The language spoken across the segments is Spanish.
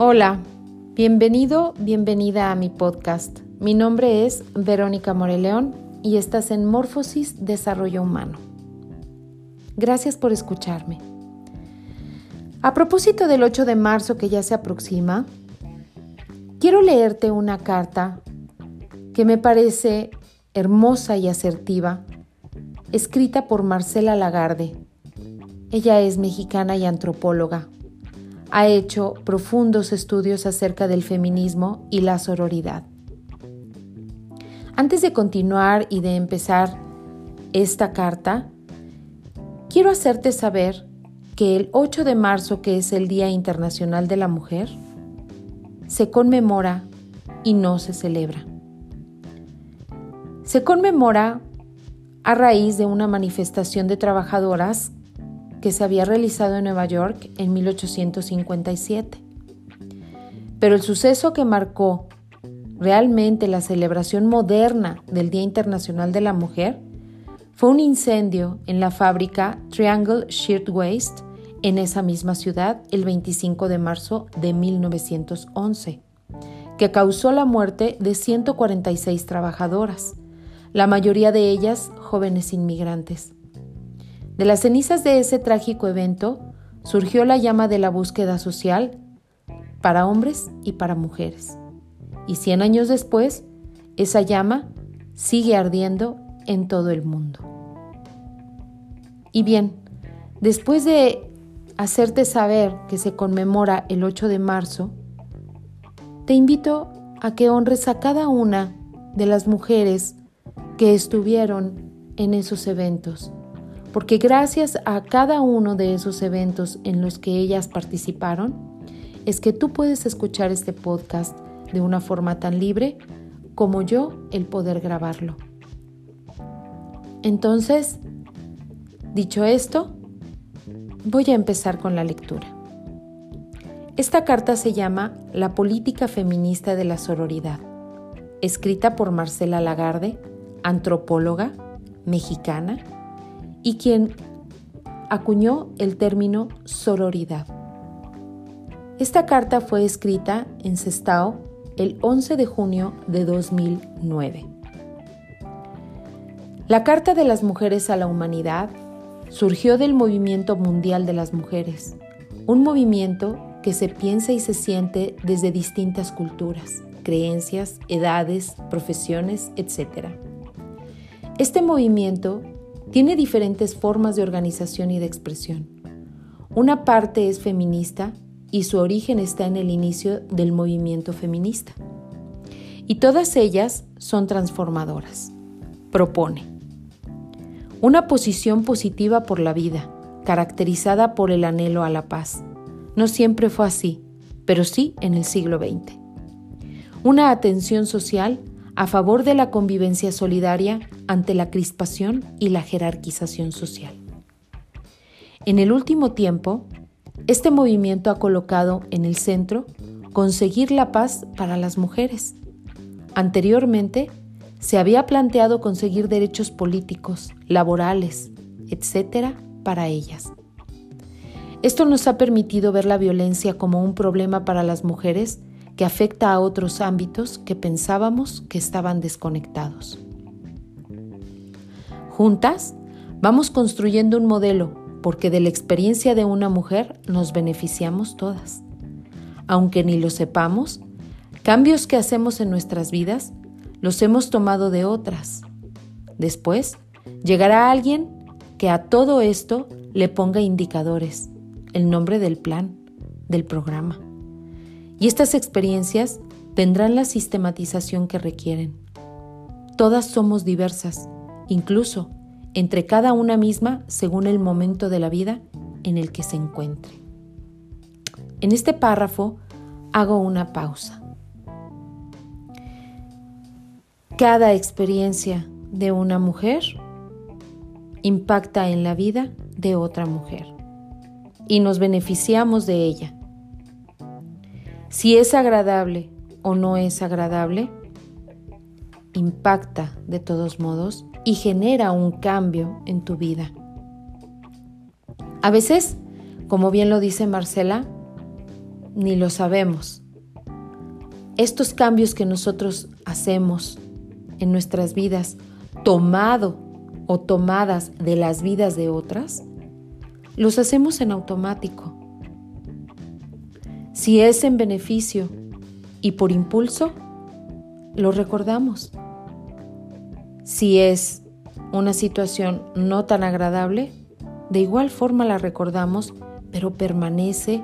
Hola, bienvenido, bienvenida a mi podcast. Mi nombre es Verónica Moreleón y estás en Morfosis Desarrollo Humano. Gracias por escucharme. A propósito del 8 de marzo que ya se aproxima, quiero leerte una carta que me parece hermosa y asertiva, escrita por Marcela Lagarde. Ella es mexicana y antropóloga ha hecho profundos estudios acerca del feminismo y la sororidad. Antes de continuar y de empezar esta carta, quiero hacerte saber que el 8 de marzo, que es el Día Internacional de la Mujer, se conmemora y no se celebra. Se conmemora a raíz de una manifestación de trabajadoras que se había realizado en Nueva York en 1857. Pero el suceso que marcó realmente la celebración moderna del Día Internacional de la Mujer fue un incendio en la fábrica Triangle Shirtwaist en esa misma ciudad el 25 de marzo de 1911, que causó la muerte de 146 trabajadoras, la mayoría de ellas jóvenes inmigrantes. De las cenizas de ese trágico evento surgió la llama de la búsqueda social para hombres y para mujeres. Y cien años después, esa llama sigue ardiendo en todo el mundo. Y bien, después de hacerte saber que se conmemora el 8 de marzo, te invito a que honres a cada una de las mujeres que estuvieron en esos eventos porque gracias a cada uno de esos eventos en los que ellas participaron, es que tú puedes escuchar este podcast de una forma tan libre como yo el poder grabarlo. Entonces, dicho esto, voy a empezar con la lectura. Esta carta se llama La política feminista de la sororidad, escrita por Marcela Lagarde, antropóloga mexicana, y quien acuñó el término sororidad. Esta carta fue escrita en Sestao el 11 de junio de 2009. La Carta de las Mujeres a la Humanidad surgió del movimiento mundial de las mujeres, un movimiento que se piensa y se siente desde distintas culturas, creencias, edades, profesiones, etc. Este movimiento tiene diferentes formas de organización y de expresión. Una parte es feminista y su origen está en el inicio del movimiento feminista. Y todas ellas son transformadoras. Propone una posición positiva por la vida, caracterizada por el anhelo a la paz. No siempre fue así, pero sí en el siglo XX. Una atención social a favor de la convivencia solidaria ante la crispación y la jerarquización social. En el último tiempo, este movimiento ha colocado en el centro conseguir la paz para las mujeres. Anteriormente, se había planteado conseguir derechos políticos, laborales, etc., para ellas. Esto nos ha permitido ver la violencia como un problema para las mujeres que afecta a otros ámbitos que pensábamos que estaban desconectados. Juntas, vamos construyendo un modelo porque de la experiencia de una mujer nos beneficiamos todas. Aunque ni lo sepamos, cambios que hacemos en nuestras vidas los hemos tomado de otras. Después, llegará alguien que a todo esto le ponga indicadores, el nombre del plan, del programa. Y estas experiencias tendrán la sistematización que requieren. Todas somos diversas, incluso entre cada una misma según el momento de la vida en el que se encuentre. En este párrafo hago una pausa. Cada experiencia de una mujer impacta en la vida de otra mujer y nos beneficiamos de ella si es agradable o no es agradable, impacta de todos modos y genera un cambio en tu vida. A veces, como bien lo dice Marcela, ni lo sabemos. Estos cambios que nosotros hacemos en nuestras vidas, tomado o tomadas de las vidas de otras, los hacemos en automático. Si es en beneficio y por impulso, lo recordamos. Si es una situación no tan agradable, de igual forma la recordamos, pero permanece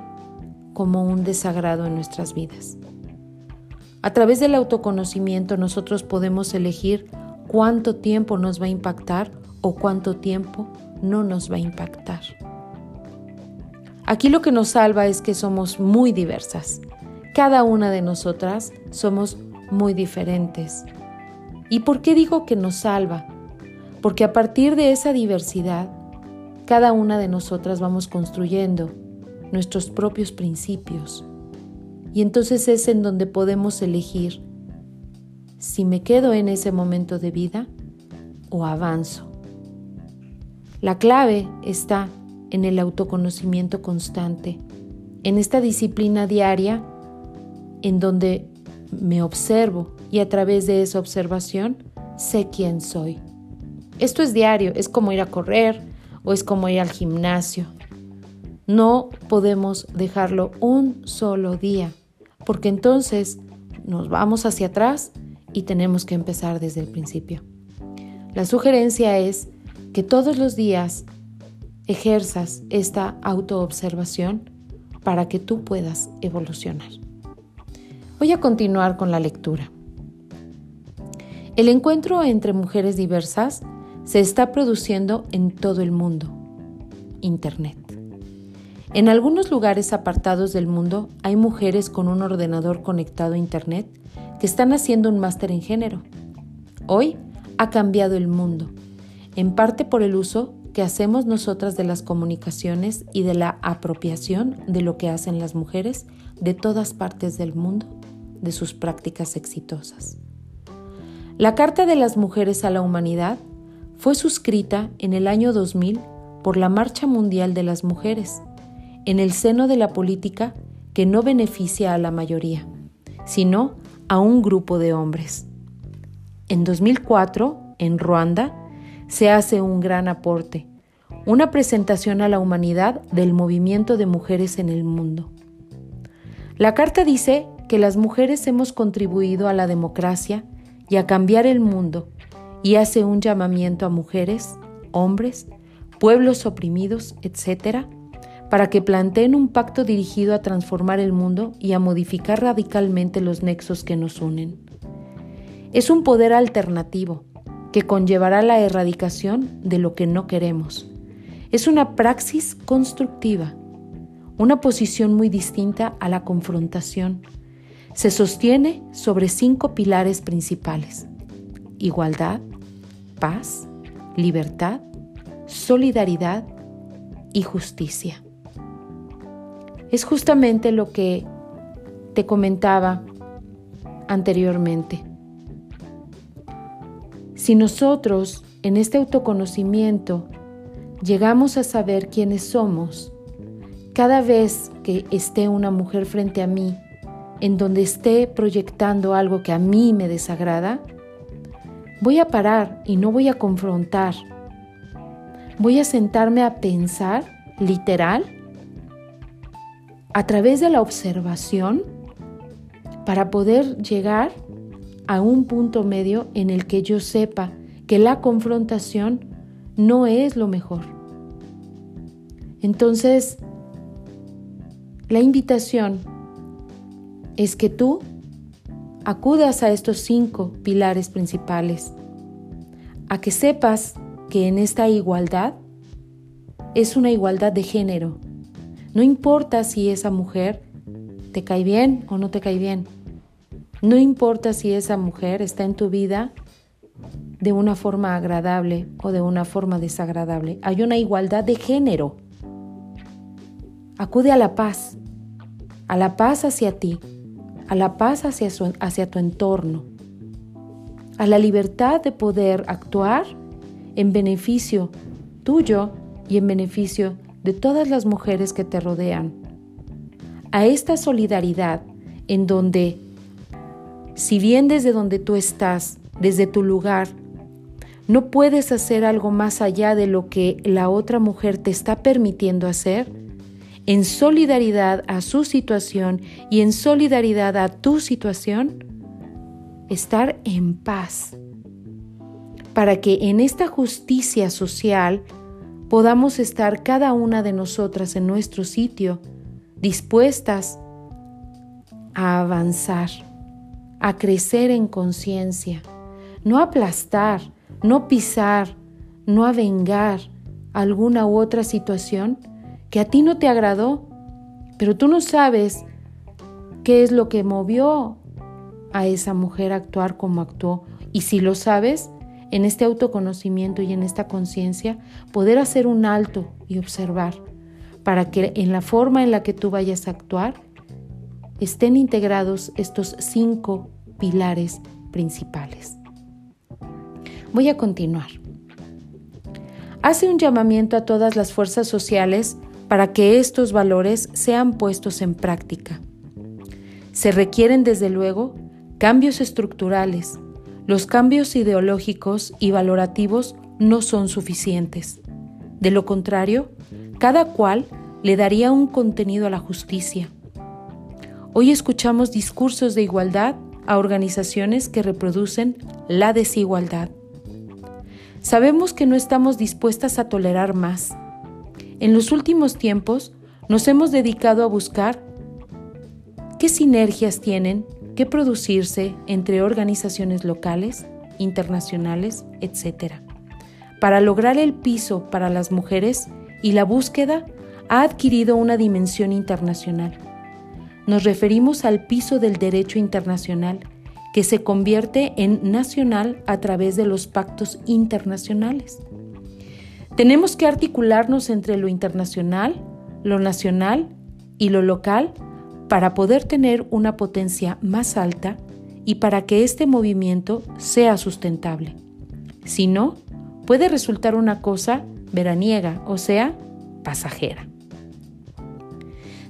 como un desagrado en nuestras vidas. A través del autoconocimiento nosotros podemos elegir cuánto tiempo nos va a impactar o cuánto tiempo no nos va a impactar. Aquí lo que nos salva es que somos muy diversas. Cada una de nosotras somos muy diferentes. ¿Y por qué digo que nos salva? Porque a partir de esa diversidad, cada una de nosotras vamos construyendo nuestros propios principios. Y entonces es en donde podemos elegir si me quedo en ese momento de vida o avanzo. La clave está en el autoconocimiento constante, en esta disciplina diaria en donde me observo y a través de esa observación sé quién soy. Esto es diario, es como ir a correr o es como ir al gimnasio. No podemos dejarlo un solo día, porque entonces nos vamos hacia atrás y tenemos que empezar desde el principio. La sugerencia es que todos los días ejerzas esta autoobservación para que tú puedas evolucionar. Voy a continuar con la lectura. El encuentro entre mujeres diversas se está produciendo en todo el mundo. Internet. En algunos lugares apartados del mundo hay mujeres con un ordenador conectado a Internet que están haciendo un máster en género. Hoy ha cambiado el mundo, en parte por el uso que hacemos nosotras de las comunicaciones y de la apropiación de lo que hacen las mujeres de todas partes del mundo, de sus prácticas exitosas. La Carta de las Mujeres a la Humanidad fue suscrita en el año 2000 por la Marcha Mundial de las Mujeres, en el seno de la política que no beneficia a la mayoría, sino a un grupo de hombres. En 2004, en Ruanda, se hace un gran aporte, una presentación a la humanidad del movimiento de mujeres en el mundo. La carta dice que las mujeres hemos contribuido a la democracia y a cambiar el mundo y hace un llamamiento a mujeres, hombres, pueblos oprimidos, etc., para que planteen un pacto dirigido a transformar el mundo y a modificar radicalmente los nexos que nos unen. Es un poder alternativo que conllevará la erradicación de lo que no queremos. Es una praxis constructiva, una posición muy distinta a la confrontación. Se sostiene sobre cinco pilares principales. Igualdad, paz, libertad, solidaridad y justicia. Es justamente lo que te comentaba anteriormente. Si nosotros en este autoconocimiento llegamos a saber quiénes somos, cada vez que esté una mujer frente a mí, en donde esté proyectando algo que a mí me desagrada, voy a parar y no voy a confrontar. Voy a sentarme a pensar, literal, a través de la observación, para poder llegar a un punto medio en el que yo sepa que la confrontación no es lo mejor. Entonces, la invitación es que tú acudas a estos cinco pilares principales, a que sepas que en esta igualdad es una igualdad de género. No importa si esa mujer te cae bien o no te cae bien. No importa si esa mujer está en tu vida de una forma agradable o de una forma desagradable. Hay una igualdad de género. Acude a la paz, a la paz hacia ti, a la paz hacia, hacia tu entorno, a la libertad de poder actuar en beneficio tuyo y en beneficio de todas las mujeres que te rodean, a esta solidaridad en donde, si bien desde donde tú estás, desde tu lugar, no puedes hacer algo más allá de lo que la otra mujer te está permitiendo hacer, en solidaridad a su situación y en solidaridad a tu situación, estar en paz, para que en esta justicia social podamos estar cada una de nosotras en nuestro sitio, dispuestas a avanzar, a crecer en conciencia, no aplastar, no pisar, no avengar alguna u otra situación que a ti no te agradó, pero tú no sabes qué es lo que movió a esa mujer a actuar como actuó. Y si lo sabes, en este autoconocimiento y en esta conciencia, poder hacer un alto y observar para que en la forma en la que tú vayas a actuar estén integrados estos cinco pilares principales. Voy a continuar. Hace un llamamiento a todas las fuerzas sociales para que estos valores sean puestos en práctica. Se requieren, desde luego, cambios estructurales. Los cambios ideológicos y valorativos no son suficientes. De lo contrario, cada cual le daría un contenido a la justicia. Hoy escuchamos discursos de igualdad a organizaciones que reproducen la desigualdad. Sabemos que no estamos dispuestas a tolerar más. En los últimos tiempos nos hemos dedicado a buscar qué sinergias tienen que producirse entre organizaciones locales, internacionales, etc. Para lograr el piso para las mujeres y la búsqueda ha adquirido una dimensión internacional. Nos referimos al piso del derecho internacional que se convierte en nacional a través de los pactos internacionales. Tenemos que articularnos entre lo internacional, lo nacional y lo local para poder tener una potencia más alta y para que este movimiento sea sustentable. Si no, puede resultar una cosa veraniega, o sea, pasajera.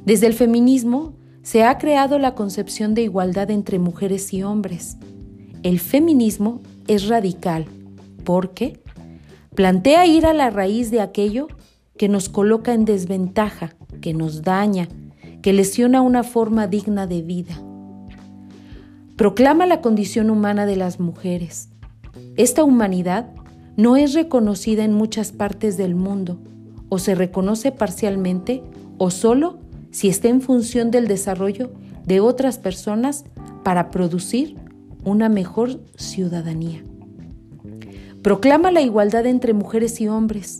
Desde el feminismo se ha creado la concepción de igualdad entre mujeres y hombres. El feminismo es radical porque plantea ir a la raíz de aquello que nos coloca en desventaja, que nos daña, que lesiona una forma digna de vida. Proclama la condición humana de las mujeres. Esta humanidad no es reconocida en muchas partes del mundo, o se reconoce parcialmente o solo si está en función del desarrollo de otras personas para producir una mejor ciudadanía. Proclama la igualdad entre mujeres y hombres.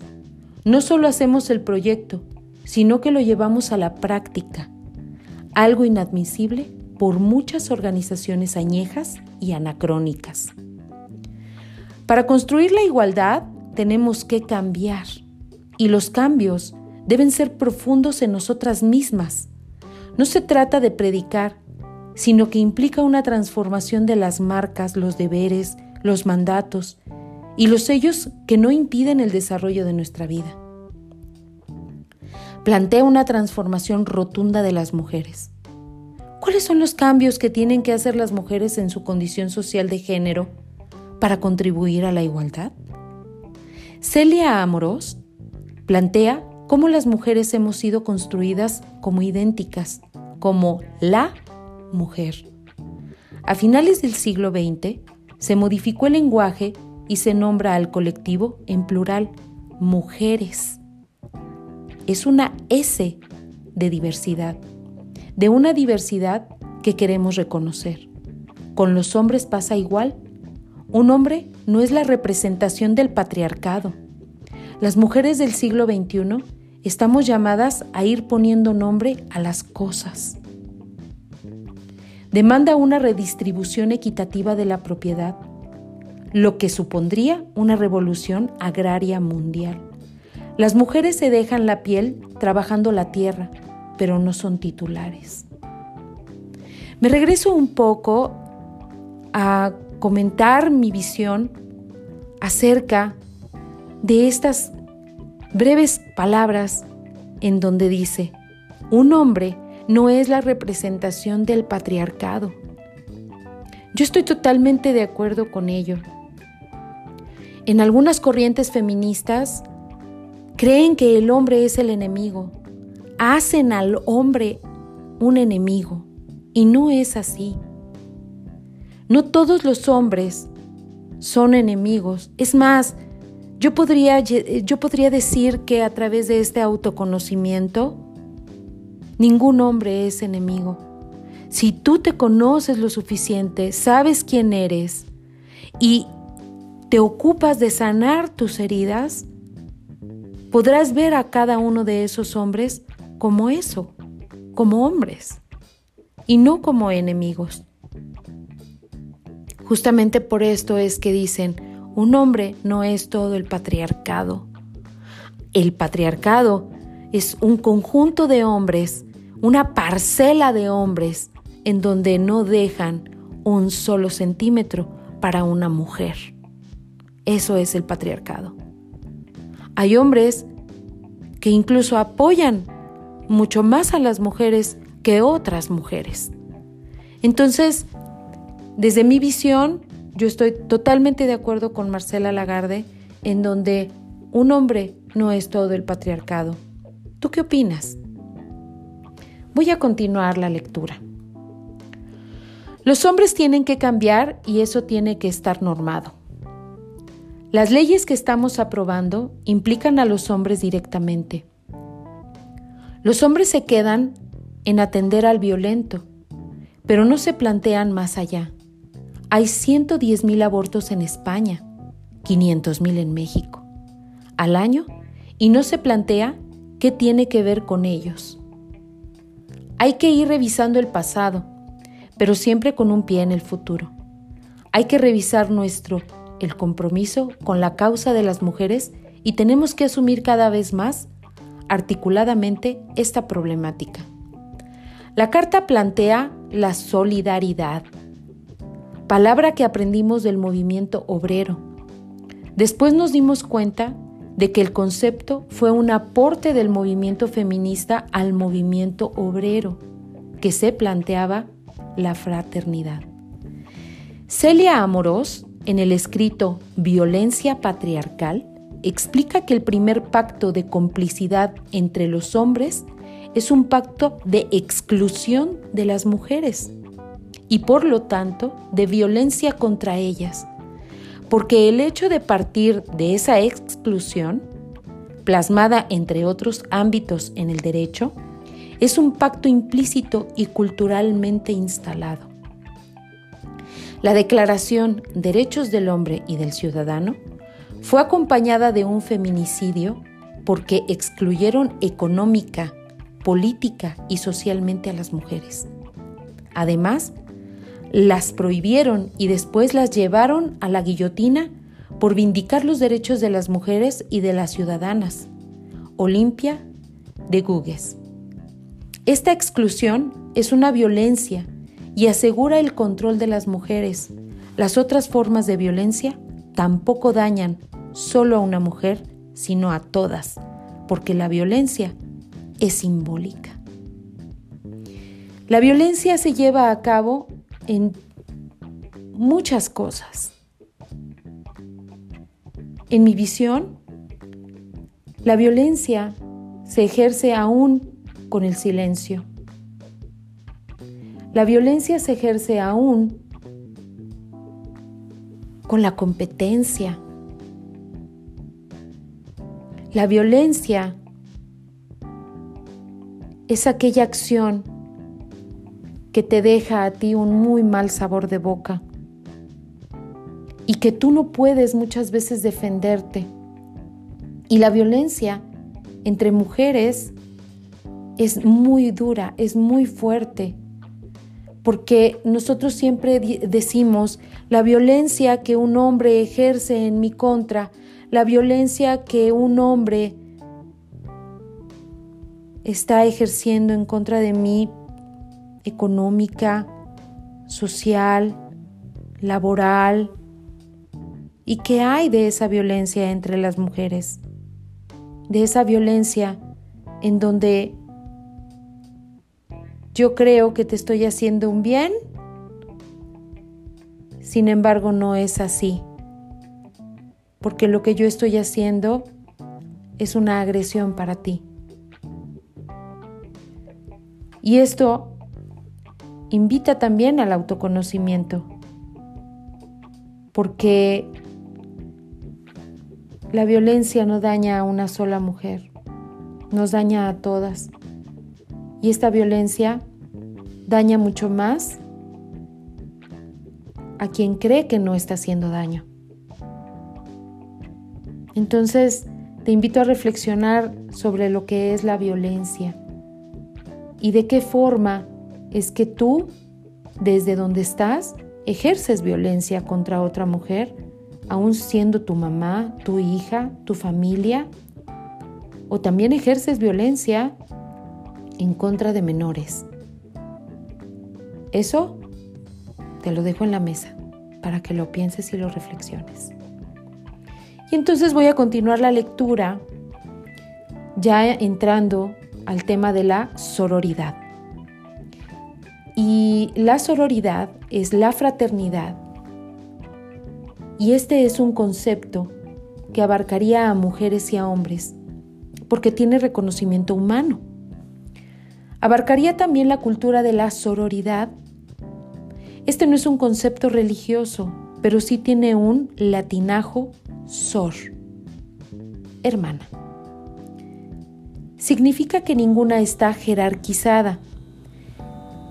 No solo hacemos el proyecto, sino que lo llevamos a la práctica, algo inadmisible por muchas organizaciones añejas y anacrónicas. Para construir la igualdad tenemos que cambiar y los cambios deben ser profundos en nosotras mismas. No se trata de predicar, sino que implica una transformación de las marcas, los deberes, los mandatos y los sellos que no impiden el desarrollo de nuestra vida. Plantea una transformación rotunda de las mujeres. ¿Cuáles son los cambios que tienen que hacer las mujeres en su condición social de género para contribuir a la igualdad? Celia Amorós plantea cómo las mujeres hemos sido construidas como idénticas, como la mujer. A finales del siglo XX se modificó el lenguaje y se nombra al colectivo en plural mujeres. Es una S de diversidad, de una diversidad que queremos reconocer. Con los hombres pasa igual. Un hombre no es la representación del patriarcado. Las mujeres del siglo XXI estamos llamadas a ir poniendo nombre a las cosas. Demanda una redistribución equitativa de la propiedad, lo que supondría una revolución agraria mundial. Las mujeres se dejan la piel trabajando la tierra, pero no son titulares. Me regreso un poco a comentar mi visión acerca de estas breves palabras en donde dice, un hombre no es la representación del patriarcado. Yo estoy totalmente de acuerdo con ello. En algunas corrientes feministas creen que el hombre es el enemigo, hacen al hombre un enemigo y no es así. No todos los hombres son enemigos. Es más, yo podría, yo podría decir que a través de este autoconocimiento, ningún hombre es enemigo. Si tú te conoces lo suficiente, sabes quién eres y te ocupas de sanar tus heridas, podrás ver a cada uno de esos hombres como eso, como hombres y no como enemigos. Justamente por esto es que dicen, un hombre no es todo el patriarcado. El patriarcado es un conjunto de hombres, una parcela de hombres en donde no dejan un solo centímetro para una mujer. Eso es el patriarcado. Hay hombres que incluso apoyan mucho más a las mujeres que otras mujeres. Entonces, desde mi visión, yo estoy totalmente de acuerdo con Marcela Lagarde en donde un hombre no es todo el patriarcado. ¿Tú qué opinas? Voy a continuar la lectura. Los hombres tienen que cambiar y eso tiene que estar normado. Las leyes que estamos aprobando implican a los hombres directamente. Los hombres se quedan en atender al violento, pero no se plantean más allá. Hay 110 mil abortos en España, 500 mil en México, al año, y no se plantea qué tiene que ver con ellos. Hay que ir revisando el pasado, pero siempre con un pie en el futuro. Hay que revisar nuestro el compromiso con la causa de las mujeres y tenemos que asumir cada vez más articuladamente esta problemática. La carta plantea la solidaridad, palabra que aprendimos del movimiento obrero. Después nos dimos cuenta de que el concepto fue un aporte del movimiento feminista al movimiento obrero, que se planteaba la fraternidad. Celia Amorós, en el escrito Violencia Patriarcal, explica que el primer pacto de complicidad entre los hombres es un pacto de exclusión de las mujeres y por lo tanto de violencia contra ellas, porque el hecho de partir de esa exclusión, plasmada entre otros ámbitos en el derecho, es un pacto implícito y culturalmente instalado. La Declaración Derechos del Hombre y del Ciudadano fue acompañada de un feminicidio porque excluyeron económica, política y socialmente a las mujeres. Además, las prohibieron y después las llevaron a la guillotina por vindicar los derechos de las mujeres y de las ciudadanas. Olimpia de Gugues. Esta exclusión es una violencia y asegura el control de las mujeres. Las otras formas de violencia tampoco dañan solo a una mujer, sino a todas, porque la violencia es simbólica. La violencia se lleva a cabo en muchas cosas. En mi visión, la violencia se ejerce aún con el silencio. La violencia se ejerce aún con la competencia. La violencia es aquella acción que te deja a ti un muy mal sabor de boca y que tú no puedes muchas veces defenderte. Y la violencia entre mujeres es muy dura, es muy fuerte, porque nosotros siempre decimos la violencia que un hombre ejerce en mi contra, la violencia que un hombre está ejerciendo en contra de mí económica, social, laboral. ¿Y qué hay de esa violencia entre las mujeres? De esa violencia en donde yo creo que te estoy haciendo un bien, sin embargo no es así, porque lo que yo estoy haciendo es una agresión para ti. Y esto invita también al autoconocimiento, porque la violencia no daña a una sola mujer, nos daña a todas. Y esta violencia daña mucho más a quien cree que no está haciendo daño. Entonces, te invito a reflexionar sobre lo que es la violencia y de qué forma es que tú, desde donde estás, ejerces violencia contra otra mujer, aun siendo tu mamá, tu hija, tu familia, o también ejerces violencia en contra de menores. Eso te lo dejo en la mesa para que lo pienses y lo reflexiones. Y entonces voy a continuar la lectura ya entrando al tema de la sororidad. Y la sororidad es la fraternidad. Y este es un concepto que abarcaría a mujeres y a hombres, porque tiene reconocimiento humano. Abarcaría también la cultura de la sororidad. Este no es un concepto religioso, pero sí tiene un latinajo sor, hermana. Significa que ninguna está jerarquizada.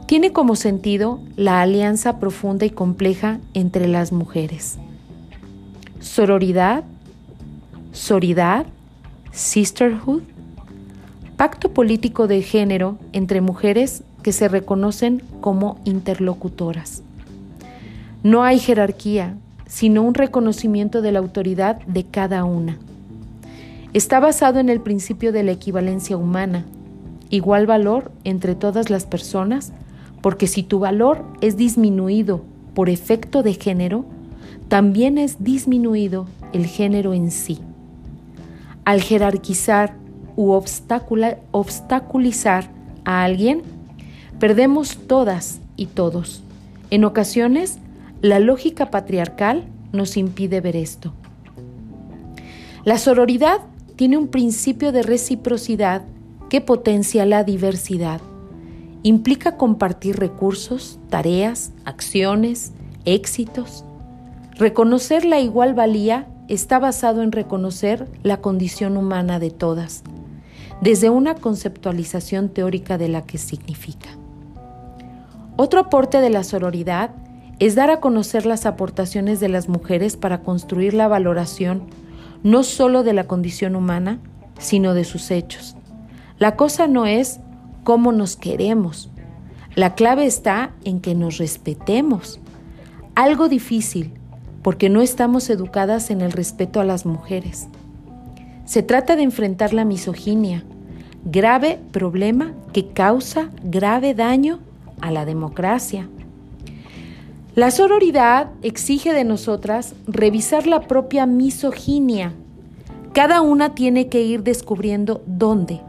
Tiene como sentido la alianza profunda y compleja entre las mujeres. Sororidad, soridad, sisterhood, pacto político de género entre mujeres que se reconocen como interlocutoras. No hay jerarquía, sino un reconocimiento de la autoridad de cada una. Está basado en el principio de la equivalencia humana, igual valor entre todas las personas, porque si tu valor es disminuido por efecto de género, también es disminuido el género en sí. Al jerarquizar u obstaculizar a alguien, perdemos todas y todos. En ocasiones, la lógica patriarcal nos impide ver esto. La sororidad tiene un principio de reciprocidad que potencia la diversidad. Implica compartir recursos, tareas, acciones, éxitos. Reconocer la igual valía está basado en reconocer la condición humana de todas, desde una conceptualización teórica de la que significa. Otro aporte de la sororidad es dar a conocer las aportaciones de las mujeres para construir la valoración no solo de la condición humana, sino de sus hechos. La cosa no es cómo nos queremos, la clave está en que nos respetemos. Algo difícil, porque no estamos educadas en el respeto a las mujeres. Se trata de enfrentar la misoginia, grave problema que causa grave daño a la democracia. La sororidad exige de nosotras revisar la propia misoginia. Cada una tiene que ir descubriendo dónde,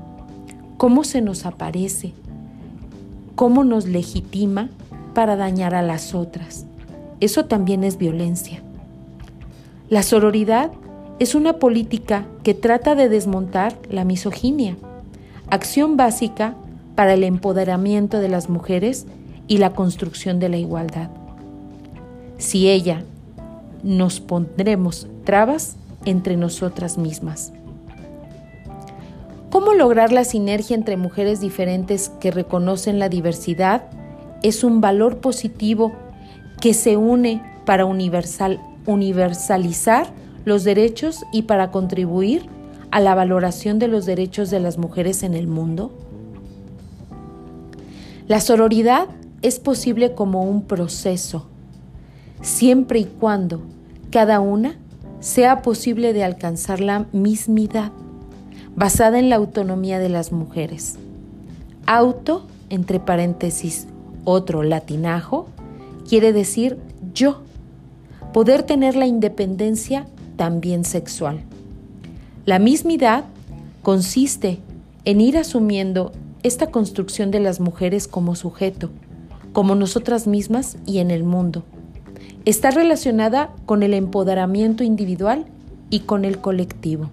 cómo se nos aparece, cómo nos legitima para dañar a las otras. Eso también es violencia. La sororidad es una política que trata de desmontar la misoginia, acción básica para el empoderamiento de las mujeres y la construcción de la igualdad. Si ella nos pondremos trabas entre nosotras mismas. ¿Cómo lograr la sinergia entre mujeres diferentes que reconocen la diversidad? Es un valor positivo que se une para universal, universalizar los derechos y para contribuir a la valoración de los derechos de las mujeres en el mundo? La sororidad es posible como un proceso siempre y cuando cada una sea posible de alcanzar la mismidad, basada en la autonomía de las mujeres. Auto, entre paréntesis, otro latinajo, quiere decir yo. Poder tener la independencia también sexual. La mismidad consiste en ir asumiendo esta construcción de las mujeres como sujeto, como nosotras mismas y en el mundo. Está relacionada con el empoderamiento individual y con el colectivo.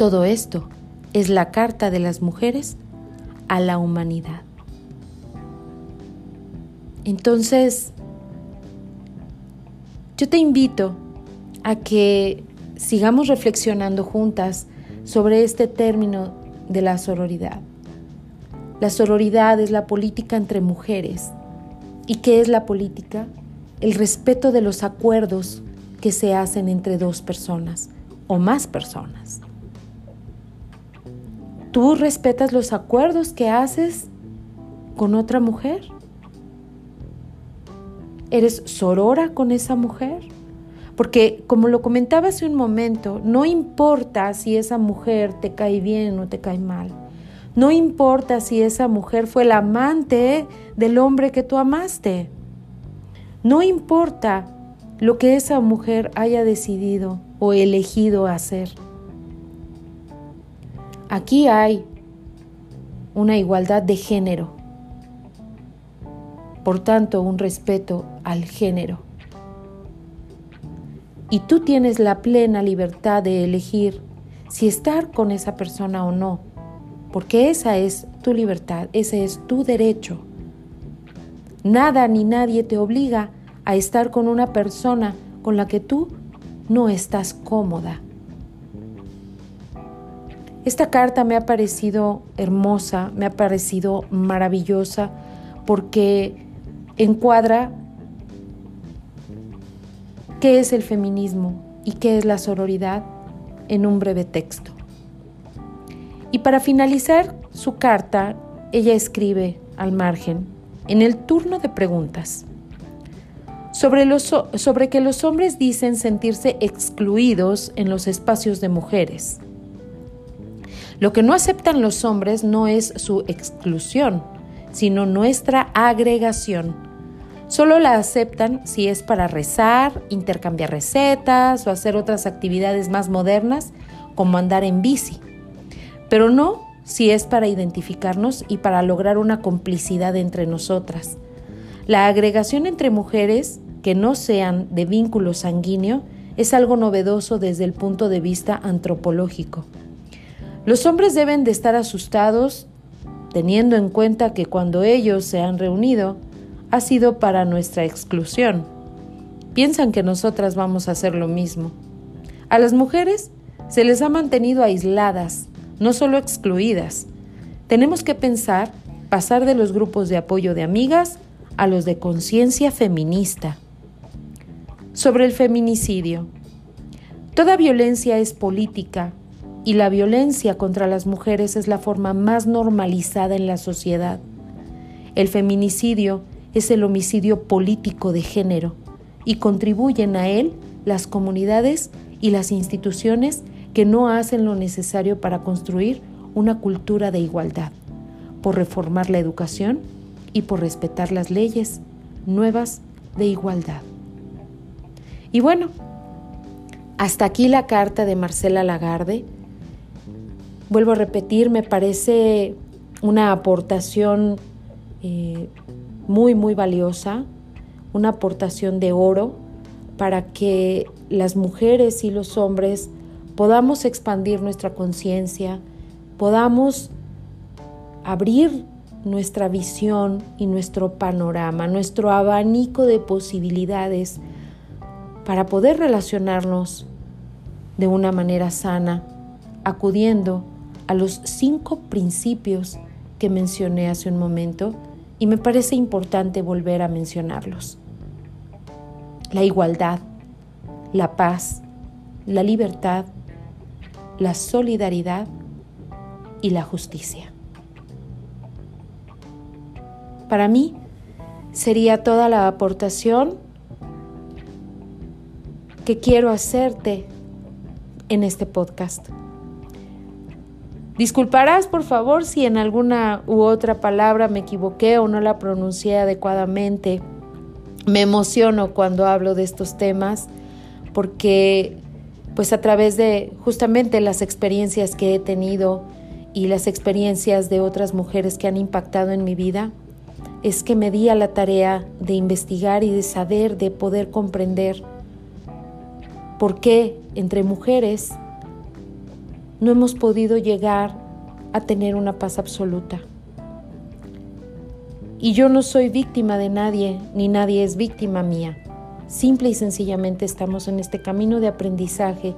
Todo esto es la carta de las mujeres a la humanidad. Entonces, yo te invito a que sigamos reflexionando juntas sobre este término de la sororidad. La sororidad es la política entre mujeres. ¿Y qué es la política? El respeto de los acuerdos que se hacen entre dos personas o más personas. ¿Tú respetas los acuerdos que haces con otra mujer? ¿Eres sorora con esa mujer? Porque como lo comentaba hace un momento, no importa si esa mujer te cae bien o te cae mal. No importa si esa mujer fue la amante del hombre que tú amaste. No importa lo que esa mujer haya decidido o elegido hacer. Aquí hay una igualdad de género, por tanto un respeto al género y tú tienes la plena libertad de elegir si estar con esa persona o no, porque esa es tu libertad, ese es tu derecho. Nada ni nadie te obliga a estar con una persona con la que tú no estás cómoda. Esta carta me ha parecido hermosa, me ha parecido maravillosa, porque encuadra qué es el feminismo y qué es la sororidad en un breve texto. Y para finalizar su carta, ella escribe al margen, en el turno de preguntas, sobre, sobre que los hombres dicen sentirse excluidos en los espacios de mujeres. Lo que no aceptan los hombres no es su exclusión, sino nuestra agregación Solo la aceptan si es para rezar, intercambiar recetas o hacer otras actividades más modernas como andar en bici. Pero no si es para identificarnos y para lograr una complicidad entre nosotras. La agregación entre mujeres que no sean de vínculo sanguíneo es algo novedoso desde el punto de vista antropológico. Los hombres deben de estar asustados teniendo en cuenta que cuando ellos se han reunido, ha sido para nuestra exclusión. Piensan que nosotras vamos a hacer lo mismo. A las mujeres se les ha mantenido aisladas, no solo excluidas. Tenemos que pensar pasar de los grupos de apoyo de amigas a los de conciencia feminista. Sobre el feminicidio. Toda violencia es política y la violencia contra las mujeres es la forma más normalizada en la sociedad. El feminicidio es el homicidio político de género y contribuyen a él las comunidades y las instituciones que no hacen lo necesario para construir una cultura de igualdad, por reformar la educación y por respetar las leyes nuevas de igualdad. Y bueno, hasta aquí la carta de Marcela Lagarde. Vuelvo a repetir, me parece una aportación eh, muy, muy valiosa, una aportación de oro para que las mujeres y los hombres podamos expandir nuestra conciencia, podamos abrir nuestra visión y nuestro panorama, nuestro abanico de posibilidades para poder relacionarnos de una manera sana, acudiendo a los cinco principios que mencioné hace un momento y me parece importante volver a mencionarlos. La igualdad, la paz, la libertad, la solidaridad y la justicia. Para mí sería toda la aportación que quiero hacerte en este podcast. Disculparás, por favor, si en alguna u otra palabra me equivoqué o no la pronuncié adecuadamente. Me emociono cuando hablo de estos temas porque pues a través de justamente las experiencias que he tenido y las experiencias de otras mujeres que han impactado en mi vida es que me di a la tarea de investigar y de saber, de poder comprender por qué entre mujeres no hemos podido llegar a tener una paz absoluta. Y yo no soy víctima de nadie, ni nadie es víctima mía. Simple y sencillamente estamos en este camino de aprendizaje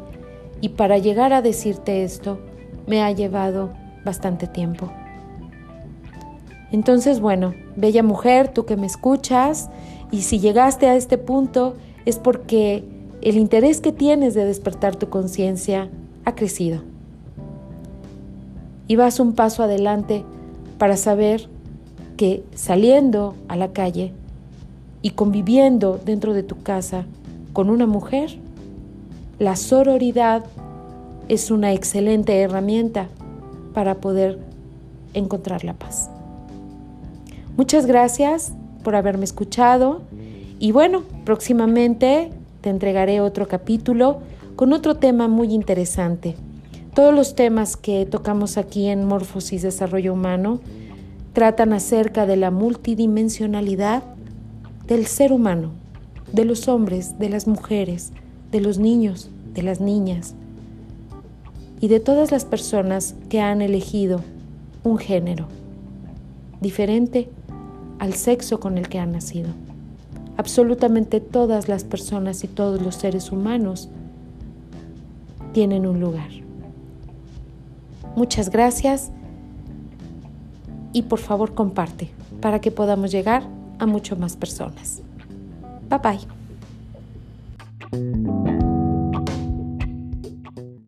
y para llegar a decirte esto me ha llevado bastante tiempo. Entonces, bueno, bella mujer, tú que me escuchas, y si llegaste a este punto es porque el interés que tienes de despertar tu conciencia ha crecido. Y vas un paso adelante para saber que saliendo a la calle y conviviendo dentro de tu casa con una mujer, la sororidad es una excelente herramienta para poder encontrar la paz. Muchas gracias por haberme escuchado y bueno, próximamente te entregaré otro capítulo con otro tema muy interesante. Todos los temas que tocamos aquí en Morfosis Desarrollo Humano tratan acerca de la multidimensionalidad del ser humano, de los hombres, de las mujeres, de los niños, de las niñas y de todas las personas que han elegido un género diferente al sexo con el que han nacido. Absolutamente todas las personas y todos los seres humanos tienen un lugar. Muchas gracias y por favor comparte para que podamos llegar a muchas más personas. Bye bye.